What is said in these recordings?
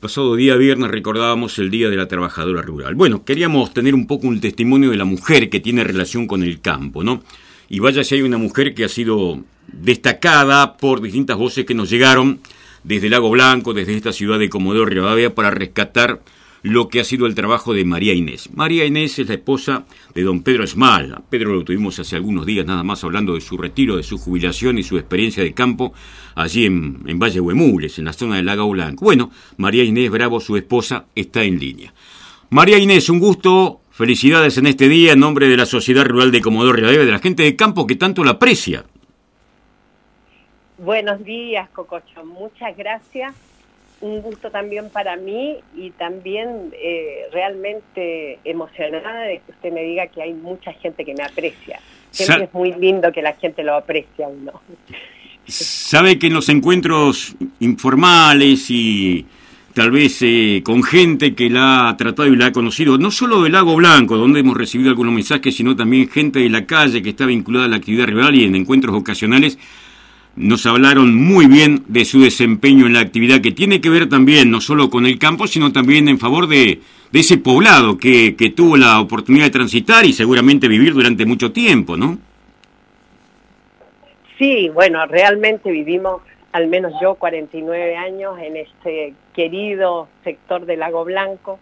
pasado día viernes recordábamos el Día de la Trabajadora Rural. Bueno, queríamos tener un poco un testimonio de la mujer que tiene relación con el campo, ¿no? Y vaya si hay una mujer que ha sido destacada por distintas voces que nos llegaron desde Lago Blanco, desde esta ciudad de Comodoro Rivadavia, para rescatar lo que ha sido el trabajo de María Inés. María Inés es la esposa de don Pedro Esmal. Pedro lo tuvimos hace algunos días nada más hablando de su retiro, de su jubilación y su experiencia de campo allí en, Valle Huemules, en la zona del Lago Blanco. Bueno, María Inés Bravo, su esposa, está en línea. María Inés, un gusto, felicidades en este día en nombre de la Sociedad Rural de Comodoro Rivadavia, de la gente de campo que tanto la aprecia. Buenos días, Cococho. Muchas gracias un gusto también para mí y también eh, realmente emocionada de que usted me diga que hay mucha gente que me aprecia. Siempre es muy lindo que la gente lo aprecia uno. Sabe que en los encuentros informales y tal vez eh, con gente que la ha tratado y la ha conocido, no solo del Lago Blanco, donde hemos recibido algunos mensajes, sino también gente de la calle que está vinculada a la actividad rival y en encuentros ocasionales, nos hablaron muy bien de su desempeño en la actividad que tiene que ver también no solo con el campo, sino también en favor de, ese poblado que, que, tuvo la oportunidad de transitar y seguramente vivir durante mucho tiempo, ¿no? Sí, bueno, realmente vivimos, al menos yo, 49 años en este querido sector del Lago Blanco,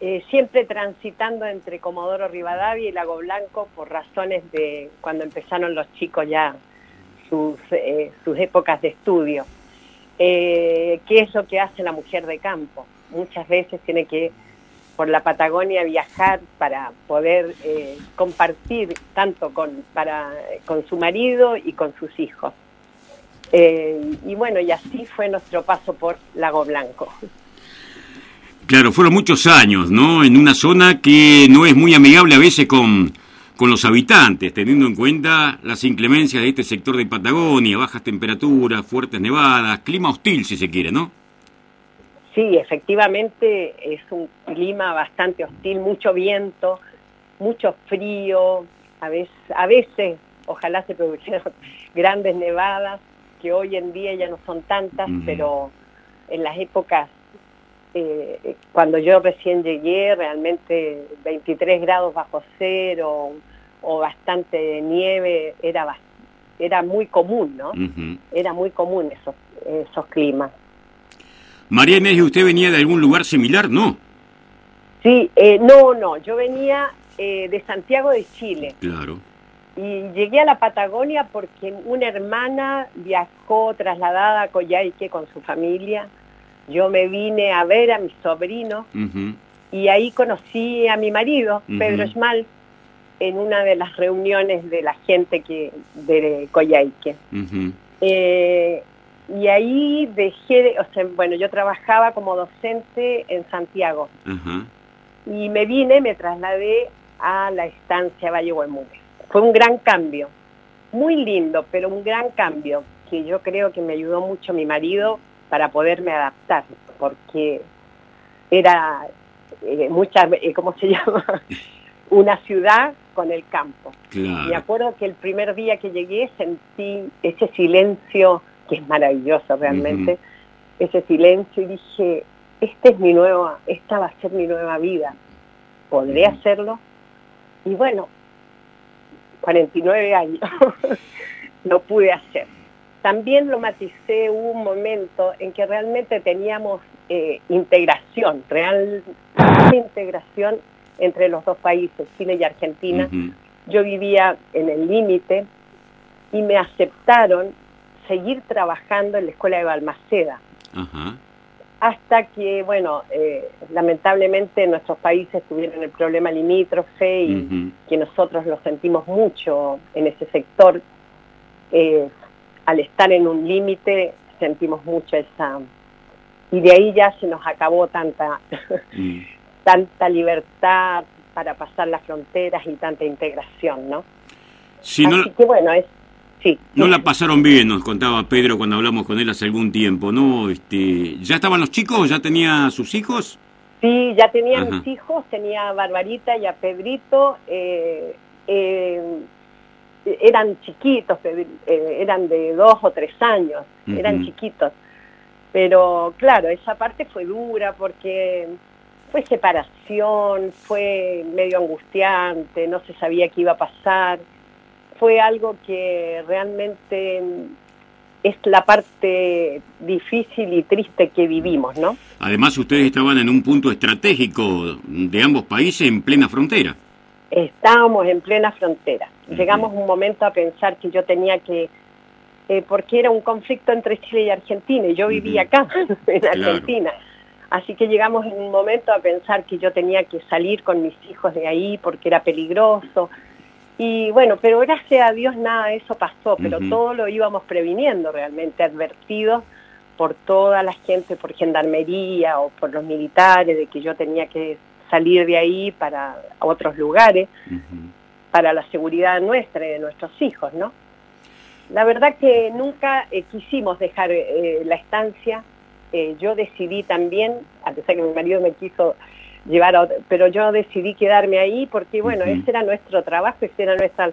eh, siempre transitando entre Comodoro Rivadavia y Lago Blanco por razones de cuando empezaron los chicos ya sus, eh, sus épocas de estudio. Eh, ¿Qué es lo que hace la mujer de campo? Muchas veces tiene que por la Patagonia viajar para poder eh, compartir tanto con, para, con su marido y con sus hijos. y bueno, y así fue nuestro paso por Lago Blanco. Claro, fueron muchos años, ¿no? En una zona que no es muy amigable a veces con, con los habitantes, teniendo en cuenta las inclemencias de este sector de Patagonia, bajas temperaturas, fuertes nevadas, clima hostil si se quiere, ¿no? Sí, efectivamente es un clima bastante hostil, mucho viento, mucho frío, a veces, a veces ojalá se produjeran grandes nevadas, que hoy en día ya no son tantas, pero en las épocas eh, cuando yo recién llegué, realmente 23 grados bajo cero, o bastante nieve, era, era muy común, ¿no? Era muy común esos, esos climas. María Inés, ¿usted venía de algún lugar similar, no? Sí, eh, no, no, yo venía eh, de Santiago de Chile. Claro. Y llegué a la Patagonia porque una hermana viajó trasladada a Coyhaique con su familia. Yo me vine a ver a mi sobrino y ahí conocí a mi marido, Pedro Schmal, en una de las reuniones de la gente que de Coyhaique. Eh, y ahí dejé, o sea, bueno, yo trabajaba como docente en Santiago. Y me vine, me trasladé a la estancia Valle Huemules. Fue un gran cambio, muy lindo, pero un gran cambio que yo creo que me ayudó mucho mi marido para poderme adaptar, porque era eh, mucha, eh, ¿cómo se llama? Una ciudad con el campo. Me acuerdo que el primer día que llegué sentí ese silencio, que es maravilloso realmente, ese silencio y dije, esta es mi nueva, esta va a ser mi nueva vida. ¿Podré hacerlo? Y bueno, 49 años lo pude hacer. También lo maticé un momento en que realmente teníamos eh, integración, real integración entre los dos países, Chile y Argentina. Yo vivía en el límite y me aceptaron seguir trabajando en la escuela de Balmaceda. Hasta que, bueno, eh, lamentablemente nuestros países tuvieron el problema limítrofe y que nosotros lo sentimos mucho en ese sector. Eh, al estar en un límite sentimos mucho esa... Y de ahí ya se nos acabó tanta... Mm tanta libertad para pasar las fronteras y tanta integración, ¿no? Así que bueno, es Sí. No la pasaron bien, nos contaba Pedro cuando hablamos con él hace algún tiempo, ¿no? Este, ¿Ya estaban los chicos? ¿Ya tenía sus hijos? Sí, ya tenía mis hijos, tenía a Barbarita y a Pedrito. Eh, eh, eran chiquitos, eh, eran de dos o tres años, eran chiquitos. Pero claro, esa parte fue dura porque fue separación, fue medio angustiante, no se sabía qué iba a pasar. Fue algo que realmente es la parte difícil y triste que vivimos, ¿no? Además, ustedes estaban en un punto estratégico de ambos países en plena frontera. Estábamos en plena frontera. Llegamos un momento a pensar que yo tenía que, eh, porque era un conflicto entre Chile y Argentina, y yo vivía acá, en Argentina. Así que llegamos en un momento a pensar que yo tenía que salir con mis hijos de ahí porque era peligroso. Y bueno, pero gracias a Dios nada de eso pasó, pero todo lo íbamos previniendo realmente, advertidos por toda la gente, por gendarmería o por los militares, de que yo tenía que salir de ahí para otros lugares, para la seguridad nuestra y de nuestros hijos, ¿no? La verdad que nunca eh, quisimos dejar eh, la estancia, eh, yo decidí también, a pesar que mi marido me quiso llevar a pero yo decidí quedarme ahí porque bueno, ese era nuestro trabajo, ese era nuestra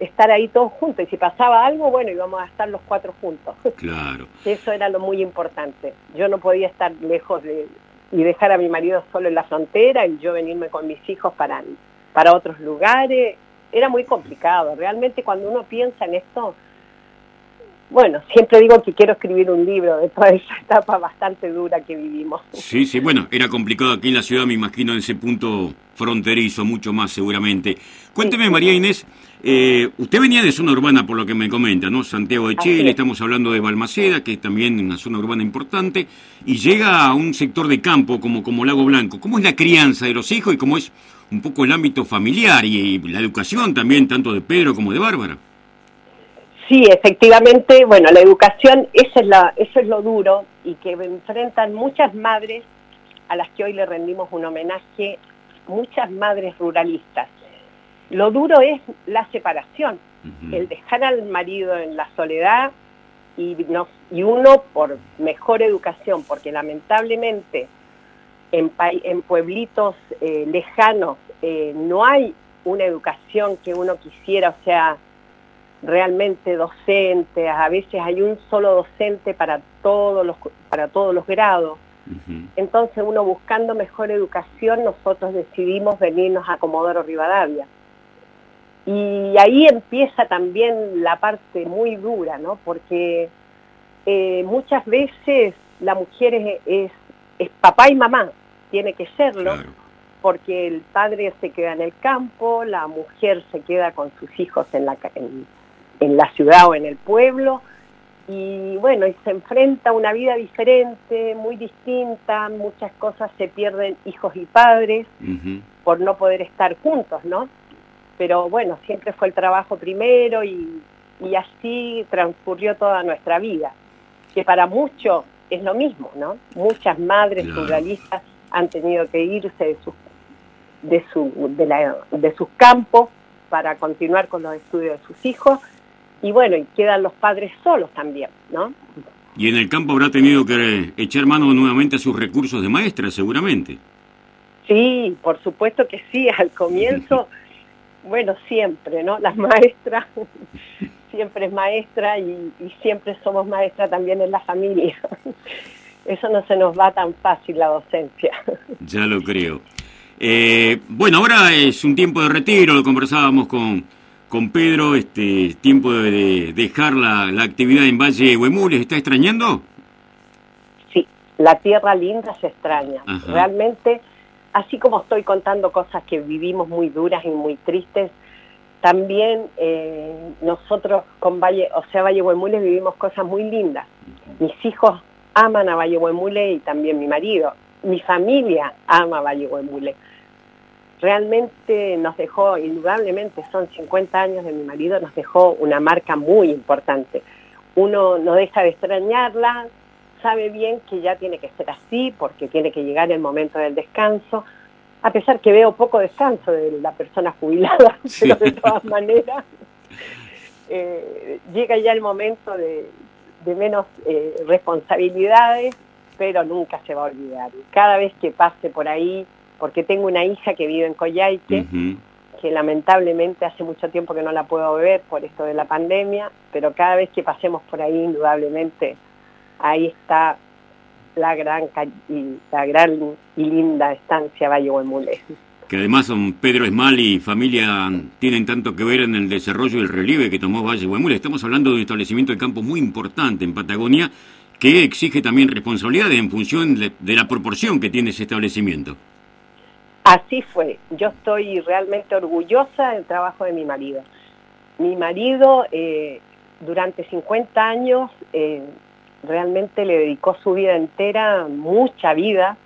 estar ahí todos juntos y si pasaba algo, bueno, íbamos a estar los cuatro juntos. Claro. Eso era lo muy importante. Yo no podía estar lejos de y dejar a mi marido solo en la frontera y yo venirme con mis hijos para para otros lugares. Era muy complicado. Realmente cuando uno piensa en esto, bueno, siempre digo que quiero escribir un libro de toda esa etapa bastante dura que vivimos. Sí, sí, bueno, era complicado aquí en la ciudad, me imagino, en ese punto fronterizo, mucho más seguramente. Cuénteme, María Inés, eh, usted venía de zona urbana, por lo que me comenta, ¿no? Santiago de Chile, estamos hablando de Balmaceda, que es también una zona urbana importante, y llega a un sector de campo como, como Lago Blanco. ¿Cómo es la crianza de los hijos y cómo es un poco el ámbito familiar y la educación también, tanto de Pedro como de Bárbara? Sí, efectivamente, bueno, la educación, eso es, la, eso es lo duro y que enfrentan muchas madres a las que hoy le rendimos un homenaje, muchas madres ruralistas. Lo duro es la separación, el dejar al marido en la soledad y, y uno por mejor educación, porque lamentablemente en, en pueblitos eh, lejanos eh, no hay una educación que uno quisiera, o sea, realmente docentes, a veces hay un solo docente para todos los, para todos los grados. Entonces uno buscando mejor educación, nosotros decidimos venirnos a Comodoro Rivadavia. Y ahí empieza también la parte muy dura, ¿no? Porque eh, muchas veces la mujer es, es, papá y mamá, tiene que serlo, porque el padre se queda en el campo, la mujer se queda con sus hijos en la, en, en la ciudad o en el pueblo, y bueno, y se enfrenta a una vida diferente, muy distinta, muchas cosas se pierden hijos y padres por no poder estar juntos, ¿no? Pero bueno, siempre fue el trabajo primero y, y así transcurrió toda nuestra vida, que para muchos es lo mismo, ¿no? Muchas madres ruralistas han tenido que irse de sus de su de, la, de sus campos para continuar con los estudios de sus hijos y bueno, y quedan los padres solos también, ¿no? Y en el campo habrá tenido que echar mano nuevamente a sus recursos de maestra, seguramente. Sí, por supuesto que sí, al comienzo, bueno, siempre, ¿no? Las maestras, siempre es maestra y, siempre somos maestra también en la familia. Eso no se nos va tan fácil la docencia. Ya lo creo. Eh, bueno, ahora es un tiempo de retiro, lo conversábamos con, con Pedro, este tiempo de dejar la, actividad en Valle Huemules, ¿está extrañando? Sí, la tierra linda se extraña. Realmente, así como estoy contando cosas que vivimos muy duras y muy tristes, también eh, nosotros con Valle, o sea, Valle Huemules vivimos cosas muy lindas. Mis hijos aman a Valle Huemules y también mi marido. Mi familia ama a Valle Huemules realmente nos dejó, indudablemente son 50 años de mi marido, nos dejó una marca muy importante. Uno no deja de extrañarla, sabe bien que ya tiene que ser así porque tiene que llegar el momento del descanso, a pesar que veo poco descanso de la persona jubilada, pero de todas maneras eh, llega ya el momento de, menos eh, responsabilidades, pero nunca se va a olvidar. Cada vez que pase por ahí, porque tengo una hija que vive en Coyhaique, que lamentablemente hace mucho tiempo que no la puedo ver por esto de la pandemia, pero cada vez que pasemos por ahí, indudablemente, ahí está la gran y la gran y linda estancia Valle Huemulé. Que además don Pedro Esmal y familia tienen tanto que ver en el desarrollo y el relieve que tomó Valle Huemulé. Estamos hablando de un establecimiento de campo muy importante en Patagonia que exige también responsabilidades en función de, la proporción que tiene ese establecimiento. Así fue. Yo estoy realmente orgullosa del trabajo de mi marido. Mi marido eh, durante 50 años eh, realmente le dedicó su vida entera, mucha vida,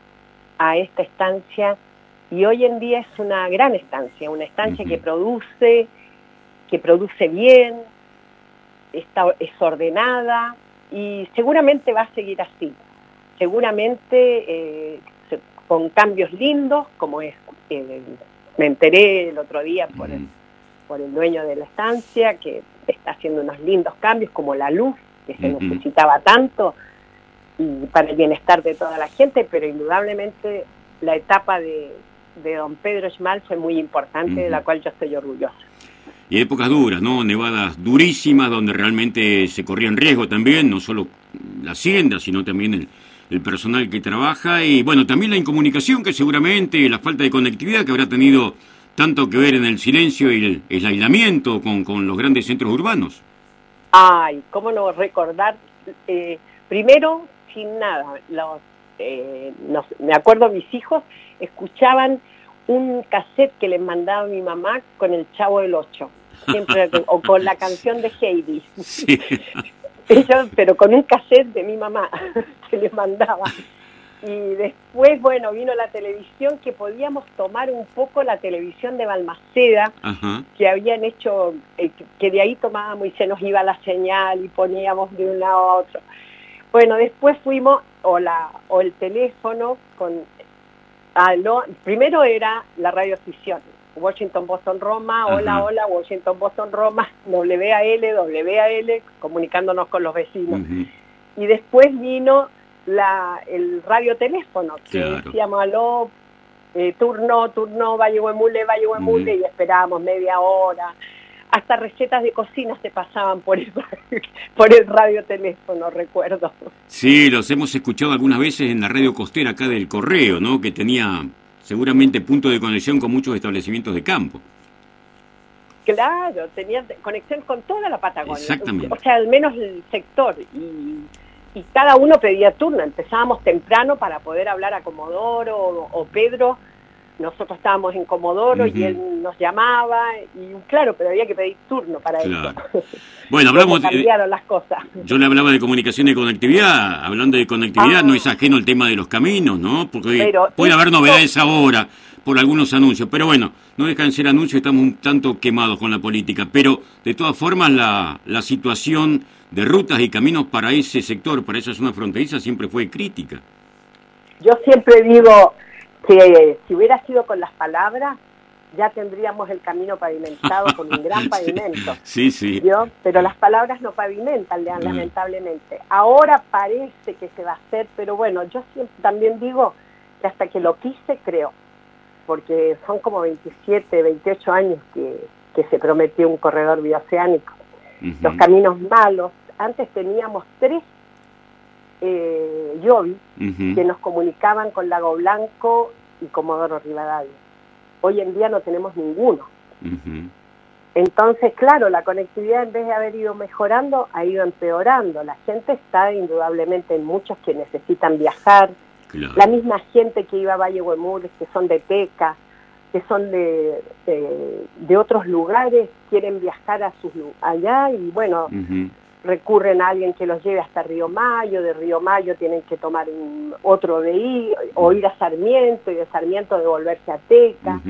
a esta estancia y hoy en día es una gran estancia, una estancia que produce, que produce bien, está, es ordenada y seguramente va a seguir así. Seguramente eh, con cambios lindos, como es, eh, me enteré el otro día por el, por el dueño de la estancia, que está haciendo unos lindos cambios, como la luz, que se necesitaba tanto y para el bienestar de toda la gente, pero indudablemente la etapa de, de don Pedro Schmal fue muy importante, de la cual yo estoy orgullosa. Y épocas duras, ¿no? Nevadas durísimas, donde realmente se corría en riesgo también, no solo la hacienda, sino también el, el personal que trabaja, y bueno, también la incomunicación, que seguramente la falta de conectividad que habrá tenido tanto que ver en el silencio y el, aislamiento con, con, los grandes centros urbanos. Ay, cómo no recordar, eh, primero, sin nada, los, eh, me acuerdo mis hijos escuchaban un cassette que les mandaba mi mamá con el Chavo del Ocho, siempre, o con la canción de Heidi. pero con un cassette de mi mamá que les mandaba. Y después, bueno, vino la televisión que podíamos tomar un poco la televisión de Balmaceda, que habían hecho, eh, que de ahí tomábamos y se nos iba la señal y poníamos de un lado a otro. Bueno, después fuimos, o, la, o el teléfono, con ah, no, primero era la radioficción, Washington, Boston, Roma, hola, hola, Washington, Boston, Roma, WAL, WAL, comunicándonos con los vecinos. Y después vino la, el radioteléfono, que decíamos, aló, eh, turno, turno, Valle Huemule, Valle Huemule, y esperábamos media hora. Hasta recetas de cocina se pasaban por el, por el radioteléfono, recuerdo. Sí, los hemos escuchado algunas veces en la radio costera acá del Correo, ¿no? Que tenía seguramente punto de conexión con muchos establecimientos de campo. Claro, tenía conexión con toda la Patagonia. Exactamente. O sea, al menos el sector. Y, y cada uno pedía turno. Empezábamos temprano para poder hablar a Comodoro o Pedro nosotros estábamos en Comodoro y él nos llamaba y claro, pero había que pedir turno para eso. Bueno, hablamos cambiaron las cosas. Yo le hablaba de comunicación y conectividad, hablando de conectividad no es ah. ajeno el tema de los caminos, ¿no? Porque puede haber novedades ahora por algunos anuncios, pero bueno, no dejan de ser anuncios, estamos un tanto quemados con la política, pero de todas formas la, la situación de rutas y caminos para ese sector, para esa zona fronteriza siempre fue crítica. Yo siempre digo, que si hubiera sido con las palabras, ya tendríamos el camino pavimentado con un gran pavimento. Sí, sí. Pero las palabras no pavimentan, mm. lamentablemente. Ahora parece que se va a hacer, pero bueno, yo siempre también digo que hasta que lo quise, creo, porque son como 27, 28 años que, que se prometió un corredor bioceánico. Los caminos malos, antes teníamos tres eh, que nos comunicaban con Lago Blanco y Comodoro Rivadavia. Hoy en día no tenemos ninguno. Entonces, claro, la conectividad en vez de haber ido mejorando, ha ido empeorando. La gente está indudablemente en muchos que necesitan viajar. La misma gente que iba a Valle Huemures, que son de Teca, que son de, de, otros lugares, quieren viajar a sus allá y bueno, recurren a alguien que los lleve hasta Río Mayo, de Río Mayo tienen que tomar otro de ahí, o ir a Sarmiento, y de Sarmiento devolverse a Teca.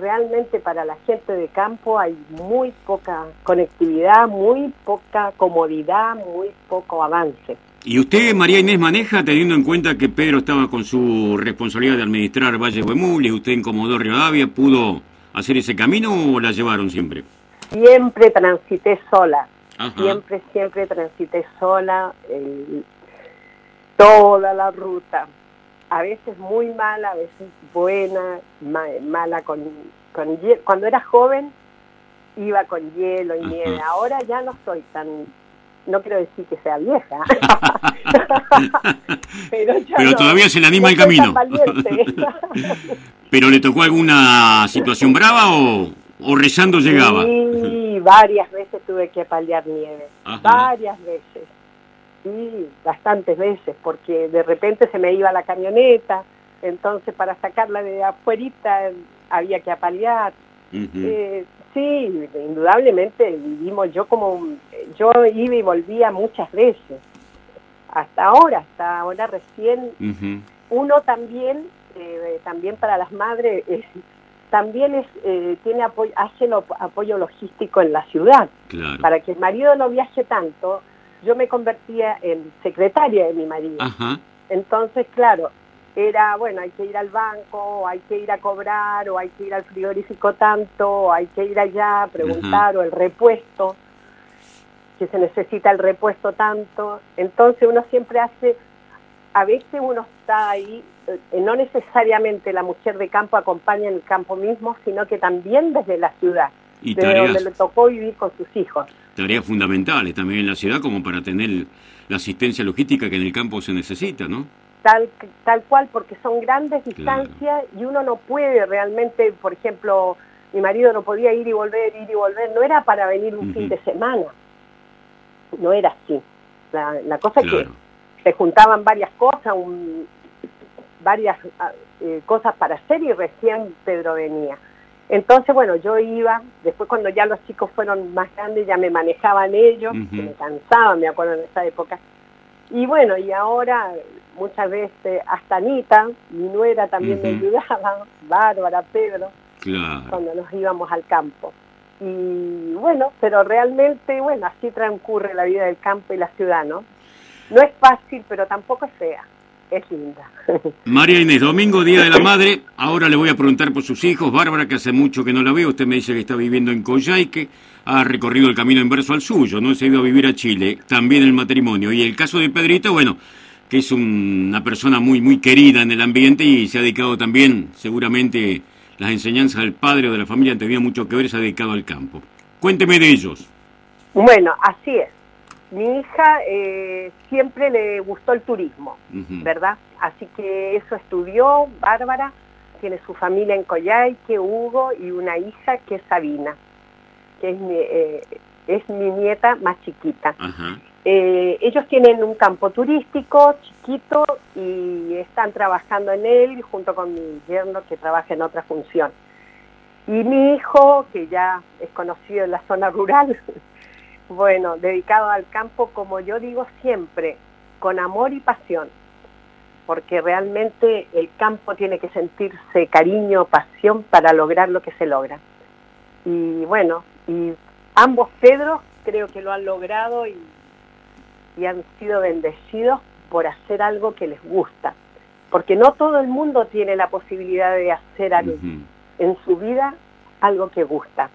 Realmente para la gente de campo hay muy poca conectividad, muy poca comodidad, muy poco avance. ¿Y usted, María Inés, maneja, teniendo en cuenta que Pedro estaba con su responsabilidad de administrar Valle Huemul y usted en Comodoro Rivadavia, pudo hacer ese camino o la llevaron siempre? Siempre transité sola Siempre, siempre transité sola toda la ruta. A veces muy mala, a veces buena, mala con, con Cuando era joven iba con hielo y nieve. Ahora ya no soy tan no quiero decir que sea vieja, pero, todavía se le anima el camino. ¿Pero le tocó alguna situación brava o, o rezando llegaba? Sí, varias veces tuve que paliar nieve, varias veces. Sí, bastantes veces, porque de repente se me iba la camioneta, entonces para sacarla de afuerita había que apalear. eh, sí, indudablemente vivimos, yo como, yo iba y volvía muchas veces, hasta ahora, hasta ahora recién, uno también, eh, también para las madres, también es, eh, tiene apoyo, hace el apoyo logístico en la ciudad, para que el marido no viaje tanto, yo me convertía en secretaria de mi marido. Entonces, claro, era, bueno, hay que ir al banco, o hay que ir a cobrar, o hay que ir al frigorífico tanto, o hay que ir allá a preguntar, o el repuesto, que se necesita el repuesto tanto. Entonces uno siempre hace, a veces uno está ahí, no necesariamente la mujer de campo acompaña en el campo mismo, sino que también desde la ciudad, desde donde le tocó vivir con sus hijos. Tareas fundamentales también en la ciudad como para tener la asistencia logística que en el campo se necesita, ¿no? tal, tal cual, porque son grandes distancias y uno no puede realmente, por ejemplo, mi marido no podía ir y volver, ir y volver, no era para venir un fin de semana, no era así. La, cosa es que se juntaban varias cosas, varias ah, eh, cosas para hacer y recién Pedro venía. Entonces, bueno, yo iba, después cuando ya los chicos fueron más grandes, ya me manejaban ellos, me cansaban, me acuerdo en esa época. Y bueno, y ahora muchas veces hasta Anita, mi nuera también me ayudaba, Bárbara, Pedro, cuando nos íbamos al campo. Y bueno, pero realmente, bueno, así transcurre la vida del campo y la ciudad, ¿no? No es fácil, pero tampoco es fea. Es linda. María Inés, domingo, Día de la Madre. Ahora le voy a preguntar por sus hijos. Bárbara, que hace mucho que no la veo. Usted me dice que está viviendo en que Ha recorrido el camino inverso al suyo. No se ha ido a vivir a Chile. También el matrimonio. Y el caso de Pedrito, bueno, que es una persona muy, muy querida en el ambiente y se ha dedicado también, seguramente, las enseñanzas del padre o de la familia tenía mucho que ver, se ha dedicado al campo. Cuénteme de ellos. Bueno, así es. Mi hija eh, siempre le gustó el turismo, ¿verdad? Así que eso estudió, Bárbara, tiene su familia en Coyhaique, Hugo, y una hija que es Sabina, que es mi, eh, es mi nieta más chiquita. Eh, ellos tienen un campo turístico chiquito y están trabajando en él junto con mi yerno que trabaja en otra función. Y mi hijo, que ya es conocido en la zona rural, bueno, dedicado al campo, como yo digo siempre, con amor y pasión, porque realmente el campo tiene que sentirse cariño, pasión para lograr lo que se logra. Y bueno, y ambos Pedros creo que lo han logrado y y han sido bendecidos por hacer algo que les gusta. Porque no todo el mundo tiene la posibilidad de hacer algo en su vida algo que gusta.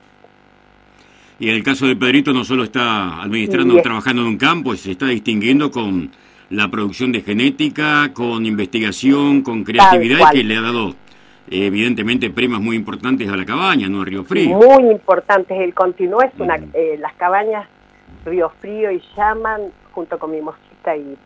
Y en el caso de Pedrito no solo está administrando, trabajando en un campo, se está distinguiendo con la producción de genética, con investigación, con creatividad que le ha dado evidentemente premios muy importantes a la cabaña, ¿no? Río Frío. Muy importantes. Él continúa, es una, eh, las cabañas Río Frío y Llaman junto con mi mosquita y,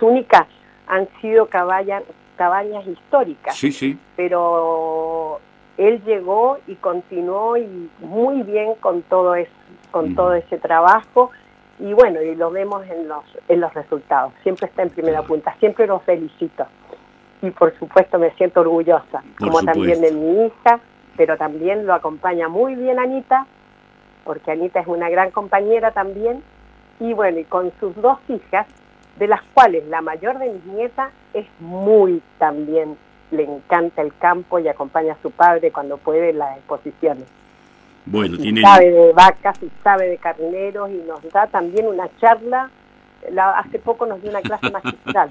única han sido cabañas, cabañas históricas. Sí, sí. Pero él llegó y continuó y muy bien con todo eso, con todo ese trabajo. Y bueno, y lo vemos en los en los resultados. Siempre está en primera punta, siempre lo felicito. Y por supuesto me siento orgullosa, como también de mi hija, pero también lo acompaña muy bien Anita, porque Anita es una gran compañera también. Y bueno, y con sus dos hijas, de las cuales la mayor de mis nietas es muy también, le encanta el campo y acompaña a su padre cuando puede en las exposiciones. Bueno, tiene... Sabe de vacas y sabe de carneros y nos da también una charla. La, hace poco nos dio una clase magistral.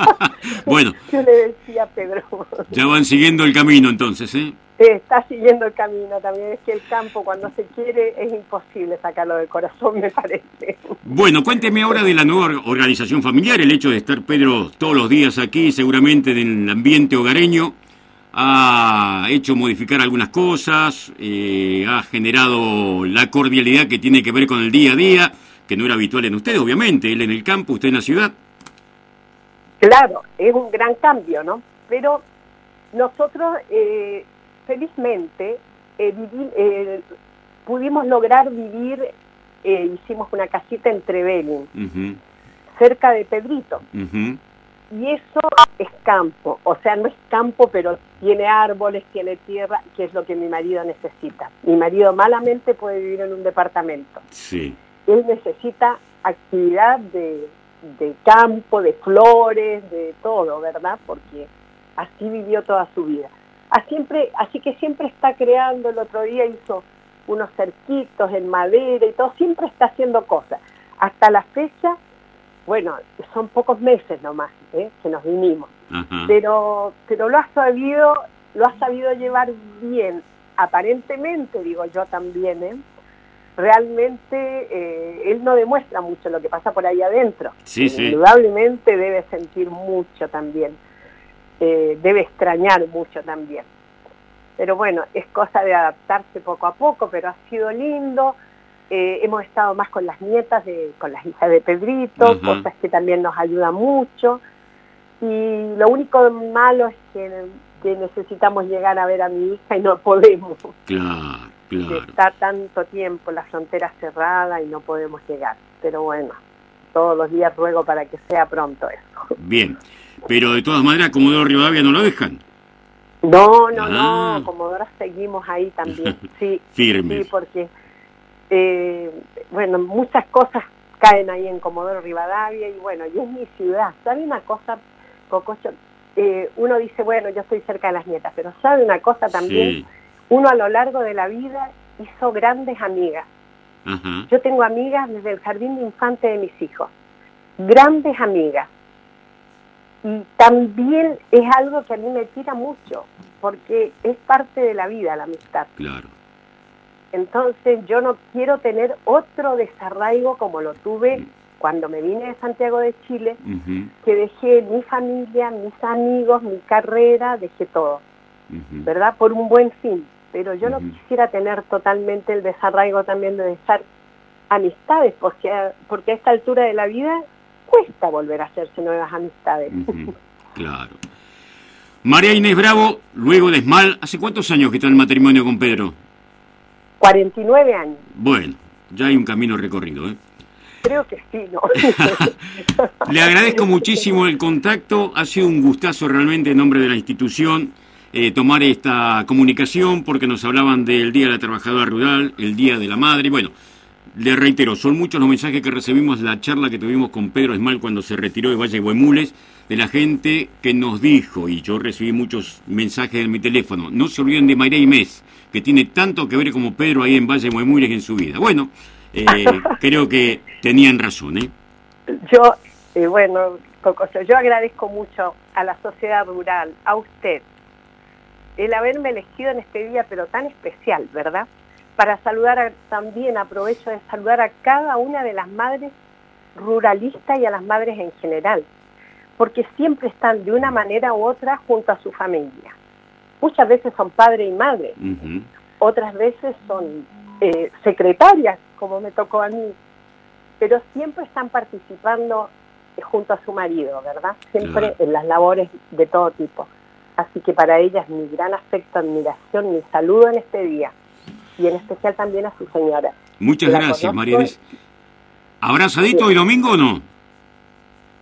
bueno. Yo le decía a Pedro. ya van siguiendo el camino entonces, ¿eh? Está siguiendo el camino también. Es que el campo cuando se quiere es imposible sacarlo del corazón, me parece. Bueno, cuénteme ahora de la nueva organización familiar, el hecho de estar Pedro todos los días aquí, seguramente en el ambiente hogareño, ha hecho modificar algunas cosas, eh, ha generado la cordialidad que tiene que ver con el día a día. que no era habitual en usted, obviamente, él en el campo, usted en la ciudad. Claro, es un gran cambio, ¿no? Pero nosotros, eh, felizmente, eh, eh, pudimos lograr vivir, hicimos una casita en Trevelin, cerca de Pedrito. Y eso es campo, o sea, no es campo, pero tiene árboles, tiene tierra, que es lo que mi marido necesita. Mi marido malamente puede vivir en un departamento. Sí. Él necesita actividad de, de campo, de flores, de todo, ¿verdad? Porque así vivió toda su vida. Así, siempre, así que siempre está creando, el otro día hizo unos cerquitos en madera y todo, siempre está haciendo cosas. Hasta la fecha, bueno, son pocos meses nomás ¿eh? que nos vinimos, pero pero lo ha sabido, lo ha sabido llevar bien, aparentemente, digo yo también, ¿eh? realmente eh, él no demuestra mucho lo que pasa por ahí adentro. Sí, Indudablemente debe sentir mucho también, eh, debe extrañar mucho también. Pero bueno, es cosa de adaptarse poco a poco, pero ha sido lindo. Eh, hemos estado más con las nietas, de, con las hijas de Pedrito, cosas que también nos ayudan mucho. Y lo único malo es que, que necesitamos llegar a ver a mi hija y no podemos. Claro está tanto tiempo la frontera cerrada y no podemos llegar. Pero bueno, todos los días ruego para que sea pronto eso. Bien, pero de todas maneras, Comodoro Rivadavia no lo dejan. No, no, no, ah. Comodoro seguimos ahí también, sí. Firmes. Sí, porque, eh, bueno, muchas cosas caen ahí en Comodoro Rivadavia y bueno, y es mi ciudad. ¿Sabe una cosa, Cococho? Eh, uno dice, bueno, yo estoy cerca de las nietas, pero ¿sabe una cosa también? uno a lo largo de la vida hizo grandes amigas. Yo tengo amigas desde el jardín de infante de mis hijos, grandes amigas. Y también es algo que a mí me tira mucho, porque es parte de la vida la amistad. Claro. Entonces yo no quiero tener otro desarraigo como lo tuve cuando me vine de Santiago de Chile, que dejé mi familia, mis amigos, mi carrera, dejé todo, ¿verdad? Por un buen fin pero yo no quisiera tener totalmente el desarraigo también de dejar amistades, porque a, porque a esta altura de la vida cuesta volver a hacerse nuevas amistades. Claro. María Inés Bravo, luego de Esmal, ¿hace cuántos años que está en matrimonio con Pedro? 49 años. Bueno, ya hay un camino recorrido, ¿eh? Creo que sí, ¿no? Le agradezco muchísimo el contacto, ha sido un gustazo realmente en nombre de la institución eh, tomar esta comunicación porque nos hablaban del Día de la Trabajadora Rural, el Día de la Madre. Bueno, le reitero, son muchos los mensajes que recibimos la charla que tuvimos con Pedro Esmal cuando se retiró de Valle de Huemules, de la gente que nos dijo, y yo recibí muchos mensajes en mi teléfono, no se olviden de María Inés, que tiene tanto que ver como Pedro ahí en Valle de Huemules en su vida. Bueno, eh, creo que tenían razón, ¿eh? Yo, eh, bueno, yo agradezco mucho a la sociedad rural, a usted, el haberme elegido en este día, pero tan especial, ¿verdad? Para saludar también, aprovecho de saludar a cada una de las madres ruralistas y a las madres en general, porque siempre están de una manera u otra junto a su familia. Muchas veces son padre y madre, otras veces son eh, secretarias, como me tocó a mí, pero siempre están participando junto a su marido, ¿verdad? Siempre en las labores de todo tipo. Así que para ellas mi gran afecto, admiración, mi saludo en este día. Y en especial también a su señora. Muchas gracias, María ¿Habrá asadito hoy domingo o no?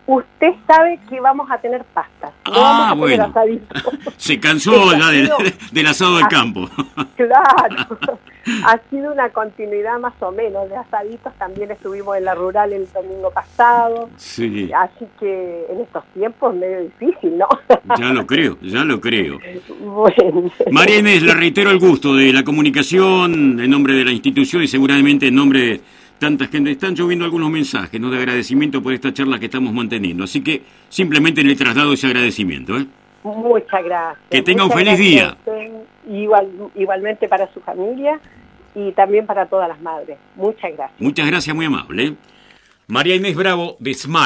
Usted sabe que vamos a tener pastas. ah, bueno. Se cansó ya del, asado del campo. claro. ha sido una continuidad más o menos de asaditos. También estuvimos en la rural el domingo pasado. Sí. Así que en estos tiempos medio difícil, ¿no? ya lo creo, ya lo creo. Bueno. María Inés, le reitero el gusto de la comunicación en nombre de la institución y seguramente en nombre de tanta gente. Están lloviendo algunos mensajes ¿no? de agradecimiento por esta charla que estamos manteniendo. Así que simplemente le traslado ese agradecimiento. ¿eh? Muchas gracias. Que tenga un feliz día. Igual, igualmente para su familia y también para todas las madres. Muchas gracias. Muchas gracias, muy amable. María Inés Bravo de SMART.